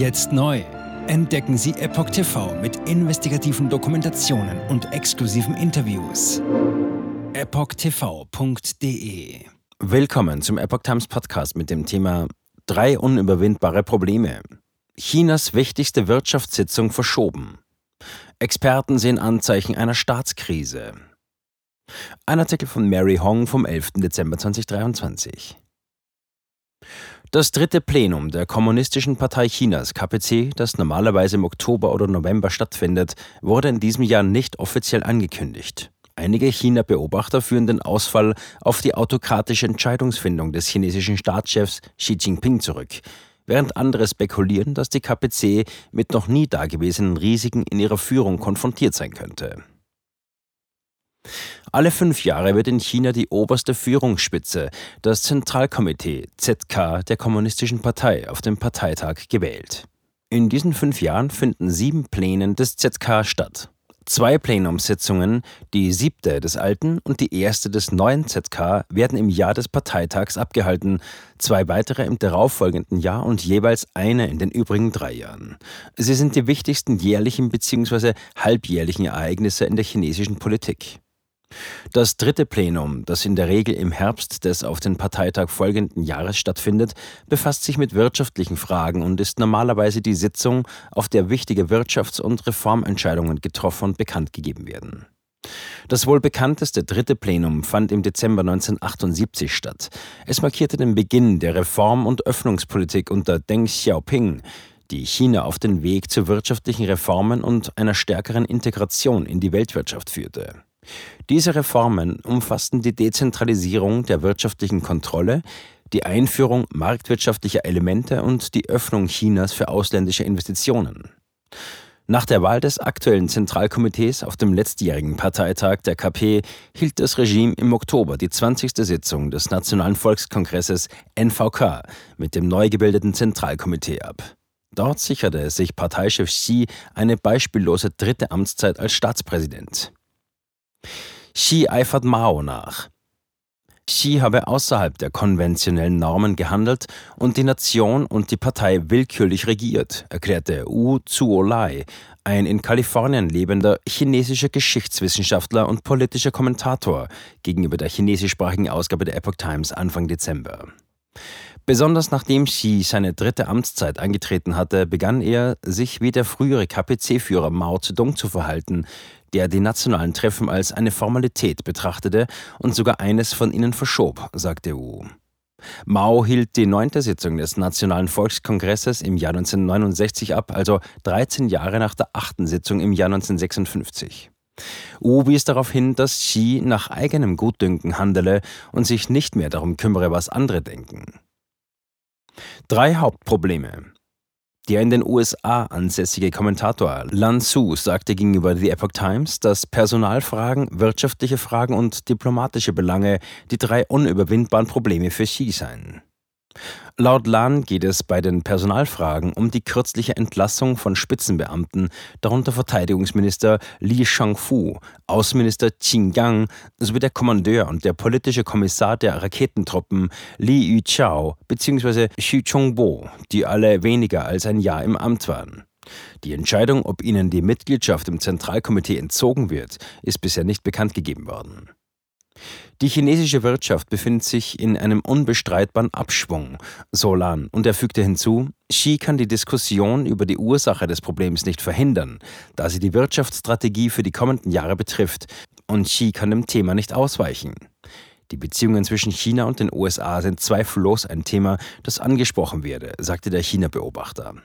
Jetzt neu. Entdecken Sie Epoch TV mit investigativen Dokumentationen und exklusiven Interviews. EpochTV.de Willkommen zum Epoch Times Podcast mit dem Thema Drei unüberwindbare Probleme. Chinas wichtigste Wirtschaftssitzung verschoben. Experten sehen Anzeichen einer Staatskrise. Ein Artikel von Mary Hong vom 11. Dezember 2023. Das dritte Plenum der Kommunistischen Partei Chinas, KPC, das normalerweise im Oktober oder November stattfindet, wurde in diesem Jahr nicht offiziell angekündigt. Einige China-Beobachter führen den Ausfall auf die autokratische Entscheidungsfindung des chinesischen Staatschefs Xi Jinping zurück, während andere spekulieren, dass die KPC mit noch nie dagewesenen Risiken in ihrer Führung konfrontiert sein könnte. Alle fünf Jahre wird in China die oberste Führungsspitze, das Zentralkomitee ZK der Kommunistischen Partei, auf dem Parteitag gewählt. In diesen fünf Jahren finden sieben Pläne des ZK statt. Zwei Plenumssitzungen, die siebte des alten und die erste des neuen ZK, werden im Jahr des Parteitags abgehalten, zwei weitere im darauffolgenden Jahr und jeweils eine in den übrigen drei Jahren. Sie sind die wichtigsten jährlichen bzw. halbjährlichen Ereignisse in der chinesischen Politik. Das dritte Plenum, das in der Regel im Herbst des auf den Parteitag folgenden Jahres stattfindet, befasst sich mit wirtschaftlichen Fragen und ist normalerweise die Sitzung, auf der wichtige Wirtschafts- und Reformentscheidungen getroffen und bekannt gegeben werden. Das wohl bekannteste dritte Plenum fand im Dezember 1978 statt. Es markierte den Beginn der Reform- und Öffnungspolitik unter Deng Xiaoping, die China auf den Weg zu wirtschaftlichen Reformen und einer stärkeren Integration in die Weltwirtschaft führte. Diese Reformen umfassten die Dezentralisierung der wirtschaftlichen Kontrolle, die Einführung marktwirtschaftlicher Elemente und die Öffnung Chinas für ausländische Investitionen. Nach der Wahl des aktuellen Zentralkomitees auf dem letztjährigen Parteitag der KP hielt das Regime im Oktober die 20. Sitzung des Nationalen Volkskongresses NVK mit dem neu gebildeten Zentralkomitee ab. Dort sicherte sich Parteichef Xi eine beispiellose dritte Amtszeit als Staatspräsident. Xi eifert Mao nach. Xi habe außerhalb der konventionellen Normen gehandelt und die Nation und die Partei willkürlich regiert, erklärte Wu Zuolai, ein in Kalifornien lebender chinesischer Geschichtswissenschaftler und politischer Kommentator, gegenüber der chinesischsprachigen Ausgabe der Epoch Times Anfang Dezember. Besonders nachdem Xi seine dritte Amtszeit angetreten hatte, begann er, sich wie der frühere KPC-Führer Mao Zedong zu verhalten, der die nationalen Treffen als eine Formalität betrachtete und sogar eines von ihnen verschob, sagte Wu. Mao hielt die neunte Sitzung des Nationalen Volkskongresses im Jahr 1969 ab, also 13 Jahre nach der achten Sitzung im Jahr 1956. Wu wies darauf hin, dass Xi nach eigenem Gutdünken handele und sich nicht mehr darum kümmere, was andere denken. Drei Hauptprobleme. Der in den USA ansässige Kommentator Lan Su sagte gegenüber The Epoch Times, dass Personalfragen, wirtschaftliche Fragen und diplomatische Belange die drei unüberwindbaren Probleme für Xi seien. Laut Lan geht es bei den Personalfragen um die kürzliche Entlassung von Spitzenbeamten, darunter Verteidigungsminister Li Shangfu, Außenminister Qin Gang sowie der Kommandeur und der politische Kommissar der Raketentruppen Li Yuchao bzw. Xu Chongbo, die alle weniger als ein Jahr im Amt waren. Die Entscheidung, ob ihnen die Mitgliedschaft im Zentralkomitee entzogen wird, ist bisher nicht bekannt gegeben worden. Die chinesische Wirtschaft befindet sich in einem unbestreitbaren Abschwung, so Lan, und er fügte hinzu, Xi kann die Diskussion über die Ursache des Problems nicht verhindern, da sie die Wirtschaftsstrategie für die kommenden Jahre betrifft, und Xi kann dem Thema nicht ausweichen. Die Beziehungen zwischen China und den USA sind zweifellos ein Thema, das angesprochen werde, sagte der China-Beobachter.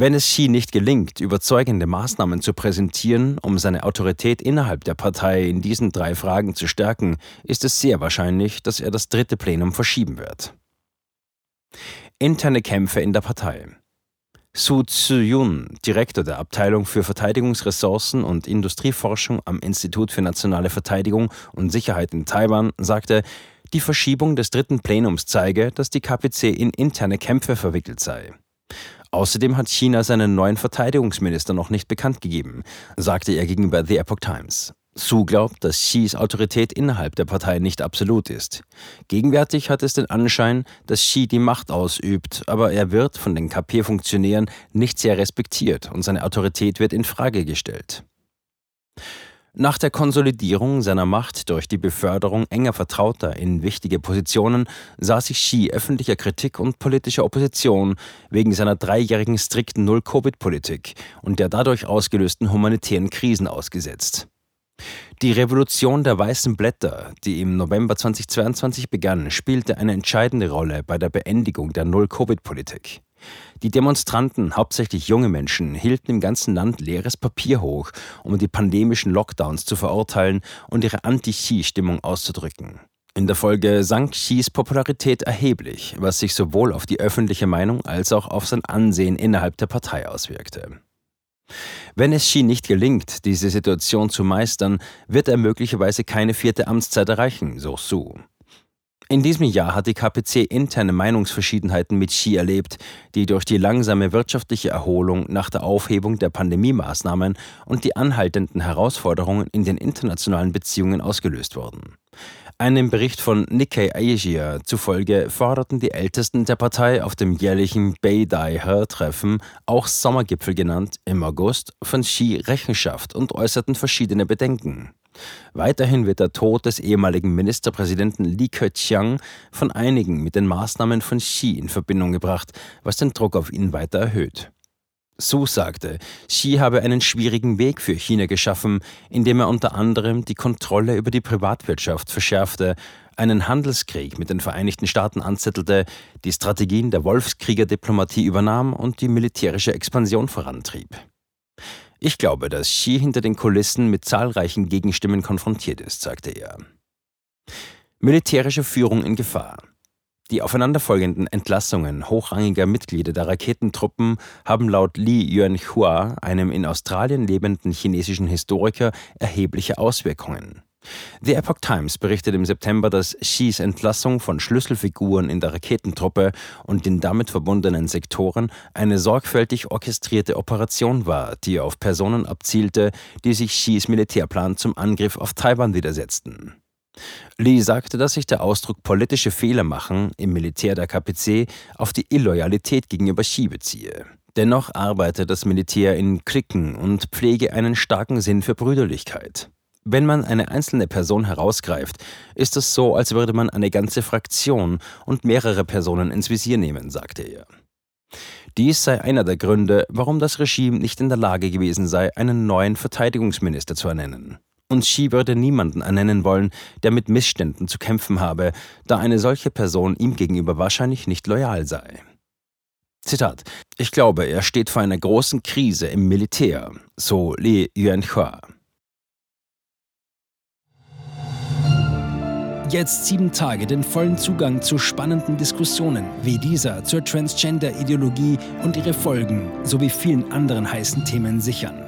Wenn es Xi nicht gelingt, überzeugende Maßnahmen zu präsentieren, um seine Autorität innerhalb der Partei in diesen drei Fragen zu stärken, ist es sehr wahrscheinlich, dass er das dritte Plenum verschieben wird. Interne Kämpfe in der Partei. Su Tzu-yun, Direktor der Abteilung für Verteidigungsressourcen und Industrieforschung am Institut für nationale Verteidigung und Sicherheit in Taiwan, sagte, die Verschiebung des dritten Plenums zeige, dass die KPC in interne Kämpfe verwickelt sei. Außerdem hat China seinen neuen Verteidigungsminister noch nicht bekannt gegeben, sagte er gegenüber The Epoch Times. Su glaubt, dass Xis Autorität innerhalb der Partei nicht absolut ist. Gegenwärtig hat es den Anschein, dass Xi die Macht ausübt, aber er wird von den KP-Funktionären nicht sehr respektiert und seine Autorität wird in Frage gestellt. Nach der Konsolidierung seiner Macht durch die Beförderung enger Vertrauter in wichtige Positionen sah sich Xi öffentlicher Kritik und politischer Opposition wegen seiner dreijährigen strikten Null-Covid-Politik und der dadurch ausgelösten humanitären Krisen ausgesetzt. Die Revolution der weißen Blätter, die im November 2022 begann, spielte eine entscheidende Rolle bei der Beendigung der Null-Covid-Politik. Die Demonstranten, hauptsächlich junge Menschen, hielten im ganzen Land leeres Papier hoch, um die pandemischen Lockdowns zu verurteilen und ihre Anti-Xi-Stimmung auszudrücken. In der Folge sank Xis Popularität erheblich, was sich sowohl auf die öffentliche Meinung als auch auf sein Ansehen innerhalb der Partei auswirkte. Wenn es Xi nicht gelingt, diese Situation zu meistern, wird er möglicherweise keine vierte Amtszeit erreichen, so Su. In diesem Jahr hat die KPC interne Meinungsverschiedenheiten mit Xi erlebt, die durch die langsame wirtschaftliche Erholung nach der Aufhebung der Pandemiemaßnahmen und die anhaltenden Herausforderungen in den internationalen Beziehungen ausgelöst wurden. Einem Bericht von Nikkei Asia zufolge forderten die Ältesten der Partei auf dem jährlichen Beidai-Treffen, auch Sommergipfel genannt, im August von Xi Rechenschaft und äußerten verschiedene Bedenken. Weiterhin wird der Tod des ehemaligen Ministerpräsidenten Li Keqiang von einigen mit den Maßnahmen von Xi in Verbindung gebracht, was den Druck auf ihn weiter erhöht. Su sagte, Xi habe einen schwierigen Weg für China geschaffen, indem er unter anderem die Kontrolle über die Privatwirtschaft verschärfte, einen Handelskrieg mit den Vereinigten Staaten anzettelte, die Strategien der Wolfskrieger-Diplomatie übernahm und die militärische Expansion vorantrieb. Ich glaube, dass Xi hinter den Kulissen mit zahlreichen Gegenstimmen konfrontiert ist, sagte er. Militärische Führung in Gefahr. Die aufeinanderfolgenden Entlassungen hochrangiger Mitglieder der Raketentruppen haben laut Li Yuanhua, einem in Australien lebenden chinesischen Historiker, erhebliche Auswirkungen. The Epoch Times berichtet im September, dass Xis Entlassung von Schlüsselfiguren in der Raketentruppe und den damit verbundenen Sektoren eine sorgfältig orchestrierte Operation war, die auf Personen abzielte, die sich Xis Militärplan zum Angriff auf Taiwan widersetzten. Lee sagte, dass sich der Ausdruck politische Fehler machen im Militär der KPC auf die Illoyalität gegenüber Xi beziehe. Dennoch arbeite das Militär in Klicken und pflege einen starken Sinn für Brüderlichkeit. Wenn man eine einzelne Person herausgreift, ist es so, als würde man eine ganze Fraktion und mehrere Personen ins Visier nehmen, sagte er. Dies sei einer der Gründe, warum das Regime nicht in der Lage gewesen sei, einen neuen Verteidigungsminister zu ernennen. Und Xi würde niemanden ernennen wollen, der mit Missständen zu kämpfen habe, da eine solche Person ihm gegenüber wahrscheinlich nicht loyal sei. Zitat: Ich glaube, er steht vor einer großen Krise im Militär, so Li Yuanhua. Jetzt sieben Tage den vollen Zugang zu spannenden Diskussionen wie dieser zur Transgender-Ideologie und ihre Folgen sowie vielen anderen heißen Themen sichern.